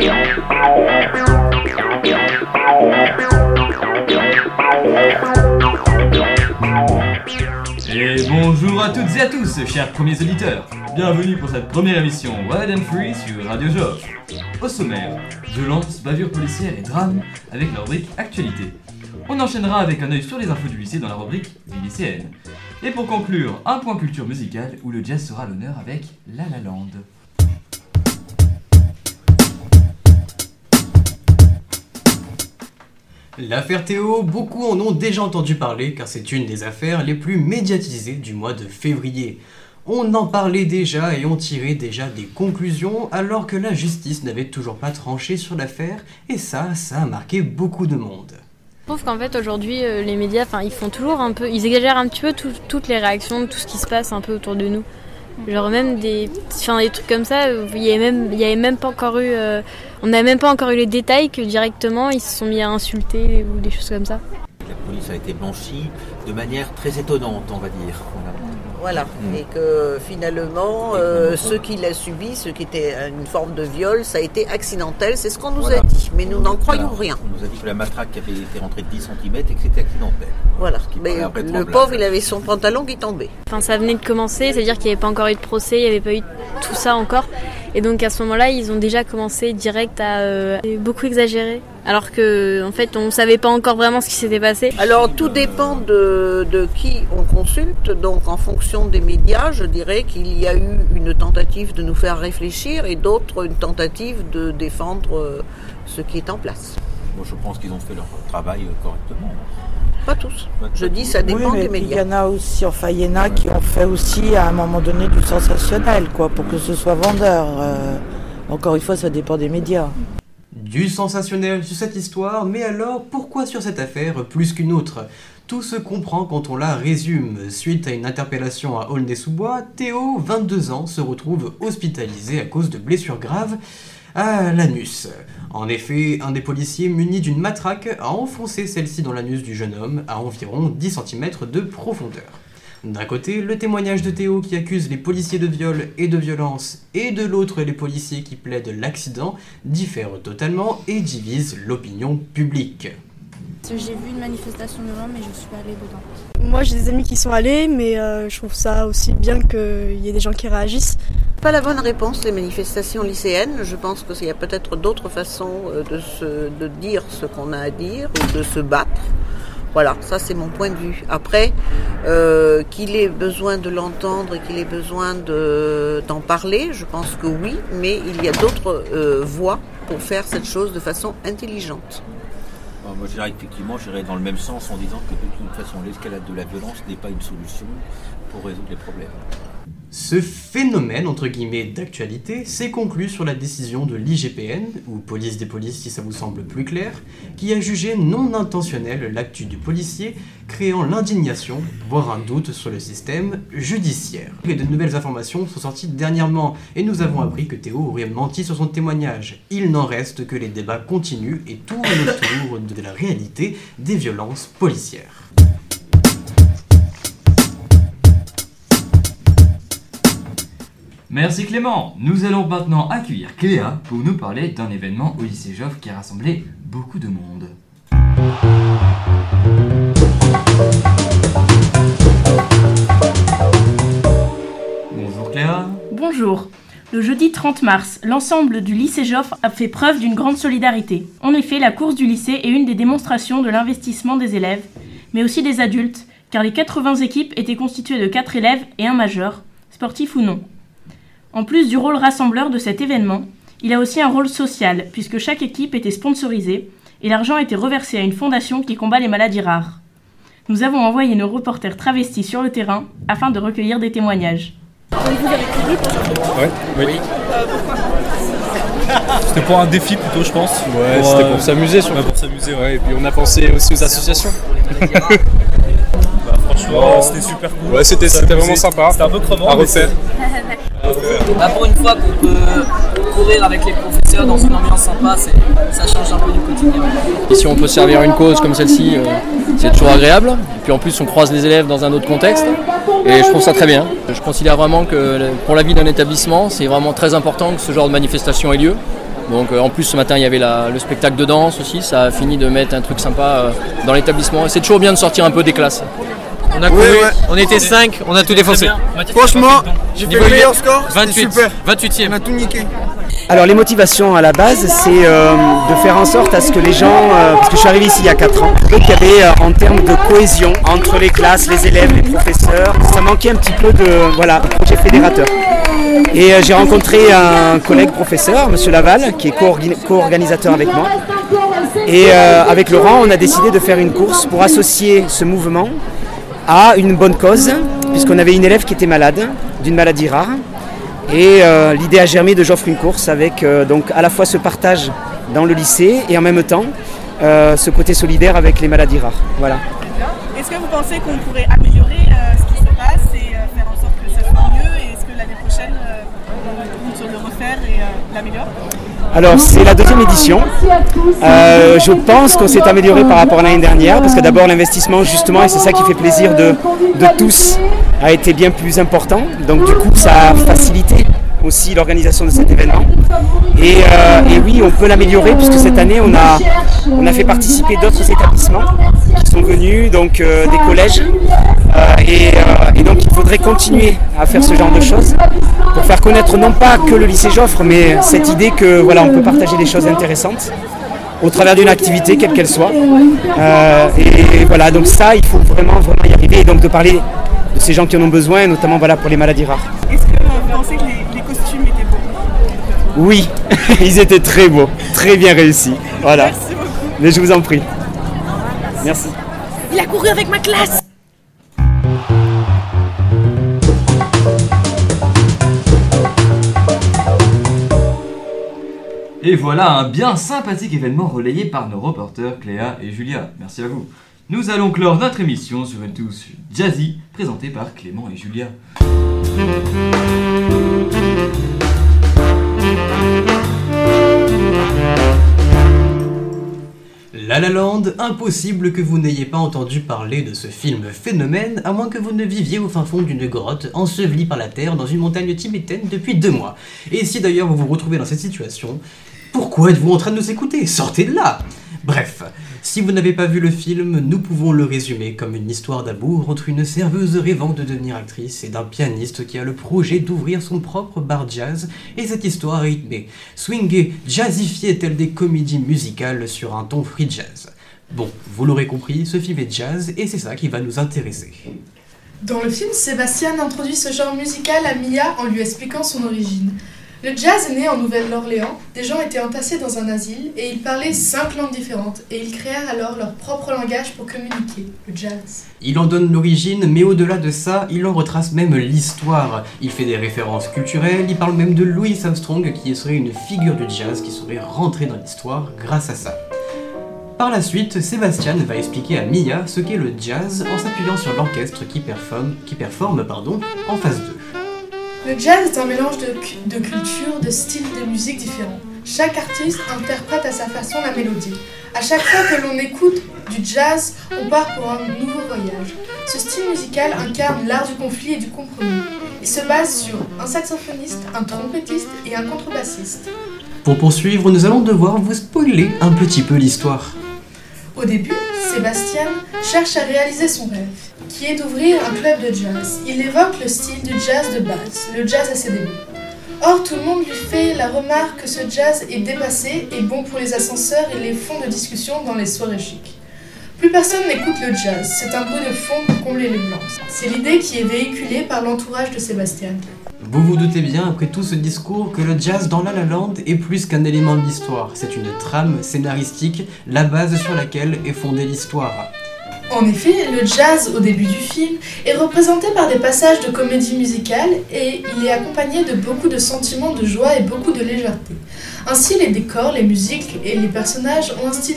Et bonjour à toutes et à tous, chers premiers auditeurs. Bienvenue pour cette première émission Wild and Free sur Radio Joff. Au sommaire, violence, bavure policière et drame avec la rubrique Actualité. On enchaînera avec un œil sur les infos du lycée dans la rubrique Vie lycéenne. Et pour conclure, un point culture musicale où le jazz sera l'honneur avec La La Land. L'affaire Théo, beaucoup en ont déjà entendu parler car c'est une des affaires les plus médiatisées du mois de février. On en parlait déjà et on tirait déjà des conclusions alors que la justice n'avait toujours pas tranché sur l'affaire et ça, ça a marqué beaucoup de monde. Je trouve qu'en fait aujourd'hui euh, les médias, ils font toujours un peu, ils exagèrent un petit peu tout- toutes les réactions, tout ce qui se passe un peu autour de nous. Genre même des, enfin, des trucs comme ça, il y avait même, il y avait même pas encore eu, euh, on n'a même pas encore eu les détails que directement ils se sont mis à insulter ou des choses comme ça. La police a été blanchie de manière très étonnante, on va dire. Voilà, Mm. et que finalement, euh, ce qu'il a subi, ce qui était une forme de viol, ça a été accidentel, c'est ce qu'on nous Voilà. a dit, mais nous n'en croyons Voilà. rien. On nous a dit que la matraque avait été rentrée de 10 cm et que c'était accidentel. Voilà, mais le pauvre, il avait son pantalon qui tombait. Enfin ça venait de commencer, c'est-à-dire qu'il n'y avait pas encore eu de procès, il n'y avait pas eu tout ça encore. Et donc à ce moment-là, ils ont déjà commencé direct à euh, beaucoup exagérer. Alors que en fait, on savait pas encore vraiment ce qui s'était passé. Alors tout dépend de, de qui on consulte, donc en fonction des médias, je dirais qu'il y a eu une tentative de nous faire réfléchir et d'autres une tentative de défendre euh, ce qui est en place. Moi, je pense qu'ils ont fait leur travail euh, correctement. Pas tous. Je dis ça dépend oui, mais des puis il y médias. en a aussi, enfin il y en a qui ont fait aussi à un moment donné du sensationnel, quoi, pour que ce soit vendeur. Euh, encore une fois, ça dépend des médias. Du sensationnel sur cette histoire, mais alors pourquoi sur cette affaire plus qu'une autre? Tout se comprend quand on la résume. Suite à une interpellation à Aulnay-sous-Bois, Théo, 22 ans, se retrouve hospitalisé à cause de blessures graves à l'anus. En effet, un des policiers muni d'une matraque a enfoncé celle-ci dans l'anus du jeune homme à environ 10 cm de profondeur. D'un côté, le témoignage de Théo qui accuse les policiers de viol et de violence, et de l'autre les policiers qui plaident l'accident, diffèrent totalement et divisent l'opinion publique. J'ai vu une manifestation devant, mais je ne suis pas allée dedans. Moi j'ai des amis qui sont allés, mais euh, je trouve ça aussi bien qu'il y ait des gens qui réagissent. Pas la bonne réponse, les manifestations lycéennes. Je pense qu'il y a peut-être d'autres façons euh, de, se, de dire ce qu'on a à dire ou de se battre. Voilà, ça c'est mon point de vue. Après, euh, qu'il ait besoin de l'entendre et qu'il ait besoin de- d'en parler, je pense que oui, mais il y a d'autres euh, voies pour faire cette chose de façon intelligente. Moi, je dirais effectivement, j'irais dans le même sens en disant que de toute façon, l'escalade de la violence n'est pas une solution pour résoudre les problèmes. Ce phénomène, entre guillemets, d'actualité s'est conclu sur la décision de l'IGPN, ou police des polices si ça vous semble plus clair, qui a jugé non intentionnel l'actu du policier, créant l'indignation, voire un doute sur le système judiciaire. Et de nouvelles informations sont sorties dernièrement, et nous avons appris que Théo aurait menti sur son témoignage. Il n'en reste que les débats continuent et tournent autour de la réalité des violences policières. Merci Clément. Nous allons maintenant accueillir Cléa pour nous parler d'un événement au lycée Joffre qui a rassemblé beaucoup de monde. Bonjour Cléa. Bonjour. Le jeudi 30 mars, l'ensemble du lycée Joffre a fait preuve d'une grande solidarité. En effet, la course du lycée est une des démonstrations de l'investissement des élèves, mais aussi des adultes, car les 80 équipes étaient constituées de 4 élèves et un majeur, sportif ou non. En plus du rôle rassembleur de cet événement, il a aussi un rôle social, puisque chaque équipe était sponsorisée et l'argent était reversé à une fondation qui combat les maladies rares. Nous avons envoyé nos reporters travestis sur le terrain afin de recueillir des témoignages. Ouais, oui. C'était pour un défi plutôt, je pense. Ouais, c'était pour s'amuser, surtout. Ouais, pour s'amuser, ouais. Et puis on a pensé aussi aux associations. Bah, franchement, c'était super cool. Ouais, c'était c'était vraiment sympa. C'était un peu crevant. À mais refaire. Bah, pour une fois qu'on peut courir avec les professeurs dans une ambiance sympa, ça change un peu du quotidien. Et si on peut servir une cause comme celle-ci, euh, c'est toujours agréable. Et puis en plus, on croise les élèves dans un autre contexte. Et je trouve ça très bien. Je considère vraiment que pour la vie d'un établissement, c'est vraiment très important que ce genre de manifestation ait lieu. Donc euh, en plus ce matin il y avait le spectacle de danse aussi, ça a fini de mettre un truc sympa euh, dans l'établissement. C'est toujours bien de sortir un peu des classes. On a couru, on était 5, on a tout défoncé. Franchement, j'ai fait le meilleur score. c'était 28, super. 28e. On a tout niqué. Alors les motivations à la base, c'est euh, de faire en sorte à ce que les gens, euh, parce que je suis arrivé ici il y a 4 ans, et qu'il y avait euh, en termes de cohésion entre les classes, les élèves, les professeurs, ça manquait un petit peu de voilà, projet fédérateur. Et euh, j'ai rencontré un collègue professeur, Monsieur Laval, qui est co-organi- co-organisateur avec moi. Et euh, avec Laurent, on a décidé de faire une course pour associer ce mouvement à une bonne cause, puisqu'on avait une élève qui était malade, d'une maladie rare. Et euh, l'idée a germé de j'offre une course avec euh, donc à la fois ce partage dans le lycée et en même temps euh, ce côté solidaire avec les maladies rares. Voilà. Est-ce que vous pensez qu'on pourrait améliorer ce qui se passe et faire en sorte que ça soit mieux? Et est-ce que l'année prochaine, on compte sur le refaire et l'améliorer? Alors c'est la deuxième édition. Euh, je pense qu'on s'est amélioré par rapport à l'année dernière parce que d'abord l'investissement justement et c'est ça qui fait plaisir de, de tous a été bien plus important. Donc du coup ça a facilité aussi l'organisation de cet événement. Et, euh, et oui, on peut l'améliorer puisque cette année on a, on a fait participer d'autres établissements qui sont venus, donc euh, des collèges. Euh, et, et donc il faudrait continuer à faire ce genre de choses pour faire connaître non pas que le lycée Joffre, mais cette idée que voilà, on peut partager des choses intéressantes au travers d'une activité, quelle qu'elle soit. Euh, et voilà, donc ça, il faut vraiment, vraiment y arriver et donc de parler de ces gens qui en ont besoin, notamment voilà, pour les maladies rares. Est-ce que euh, vous pensez que les, les costumes étaient beaux? Oui, ils étaient très beaux, très bien réussis. Voilà. Merci beaucoup. Mais je vous en prie. Merci. Il a couru avec ma classe Et voilà un bien sympathique événement relayé par nos reporters Cléa et Julia. Merci à vous. Nous allons clore notre émission sur une touche jazzy présentée par Clément et Julia. La La Land, impossible que vous n'ayez pas entendu parler de ce film phénomène, à moins que vous ne viviez au fin fond d'une grotte, enseveli par la terre dans une montagne tibétaine depuis deux mois. Et si d'ailleurs vous vous retrouvez dans cette situation, pourquoi êtes-vous en train de nous écouter? Sortez de là Bref, si vous n'avez pas vu le film, nous pouvons le résumer comme une histoire d'amour entre une serveuse rêvant de devenir actrice et d'un pianiste qui a le projet d'ouvrir son propre bar jazz, et cette histoire rythmée, swingée, jazzifiée telle des comédies musicales sur un ton free jazz. Bon, vous l'aurez compris, ce film est jazz et c'est ça qui va nous intéresser. Dans le film, Sébastien introduit ce genre musical à Mia en lui expliquant son origine. Le jazz est né en Nouvelle-Orléans, des gens étaient entassés dans un asile et ils parlaient cinq langues différentes et ils créèrent alors leur propre langage pour communiquer, le jazz. Il en donne l'origine, mais au-delà de ça, il en retrace même l'histoire. Il fait des références culturelles, il parle même de Louis Armstrong qui serait une figure du jazz qui serait rentrée dans l'histoire grâce à ça. Par la suite, Sébastien va expliquer à Mia ce qu'est le jazz en s'appuyant sur l'orchestre qui performe, pardon, en phase 2. Le jazz est un mélange de, cu- de cultures, de styles de musique différents. Chaque artiste interprète à sa façon la mélodie. À chaque fois que l'on écoute du jazz, on part pour un nouveau voyage. Ce style musical incarne l'art du conflit et du compromis. Il se base sur un saxophoniste, un trompettiste et un contrebassiste. Pour poursuivre, nous allons devoir vous spoiler un petit peu l'histoire. Au début, Sébastien cherche à réaliser son rêve, qui est d'ouvrir un club de jazz. Il évoque le style du jazz de base, le jazz à ses débuts. Or, tout le monde lui fait la remarque que ce jazz est dépassé et bon pour les ascenseurs et les fonds de discussion dans les soirées chic. Plus personne n'écoute le jazz, c'est un bruit de fond pour combler les blancs. C'est l'idée qui est véhiculée par l'entourage de Sébastien. Vous vous doutez bien, après tout ce discours, que le jazz dans La La Land est plus qu'un élément de l'histoire. C'est une trame scénaristique, la base sur laquelle est fondée l'histoire. En effet, le jazz au début du film est représenté par des passages de comédie musicale et il est accompagné de beaucoup de sentiments de joie et beaucoup de légèreté. Ainsi, les décors, les musiques et les personnages ont un style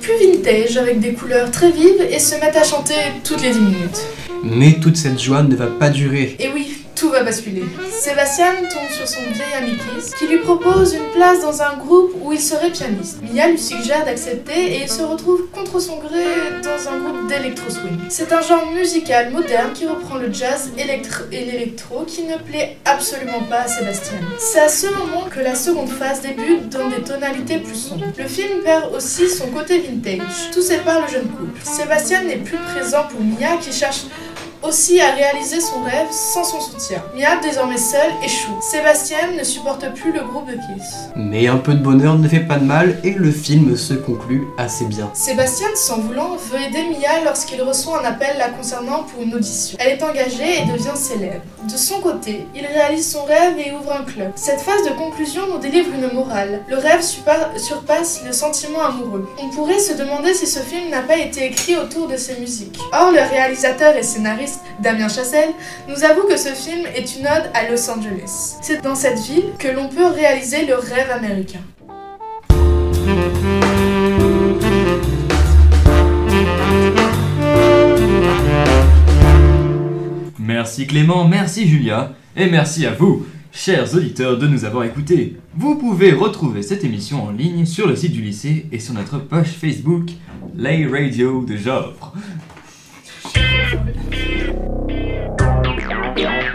plus vintage avec des couleurs très vives et se mettent à chanter toutes les 10 minutes. Mais toute cette joie ne va pas durer. Et oui, tout va basculer. Sébastien tombe sur son vieil ami Chris, qui lui propose une place dans un groupe où il serait pianiste. Mia lui suggère d'accepter et il se retrouve contre son gré dans un groupe d'électro-swing. C'est un genre musical moderne qui reprend le jazz électro et l'électro qui ne plaît absolument pas à Sébastien. C'est à ce moment que la seconde phase débute dans des tonalités plus sombres. Le film perd aussi son côté vintage. Tout sépare le jeune couple. Sébastien n'est plus présent pour Mia qui cherche aussi à réaliser son rêve sans son soutien. Mia, désormais seule, échoue. Sébastien ne supporte plus le groupe de. Mais un peu de bonheur ne fait pas de mal et le film se conclut assez bien. Sébastien, sans voulant, veut aider Mia lorsqu'il reçoit un appel la concernant pour une audition. Elle est engagée et devient célèbre. De son côté, il réalise son rêve et ouvre un club. Cette phase de conclusion nous délivre une morale. Le rêve surpasse le sentiment amoureux. On pourrait se demander si ce film n'a pas été écrit autour de ses musiques. Or, le réalisateur et scénariste Damien Chazelle nous avoue que ce film est une ode à Los Angeles. C'est dans cette ville que l'on peut réaliser le rêve américain. Merci Clément, merci Julia, et merci à vous, chers auditeurs, de nous avoir écoutés. Vous pouvez retrouver cette émission en ligne sur le site du lycée et sur notre page Facebook, Les Radio de Joffre. Yeah.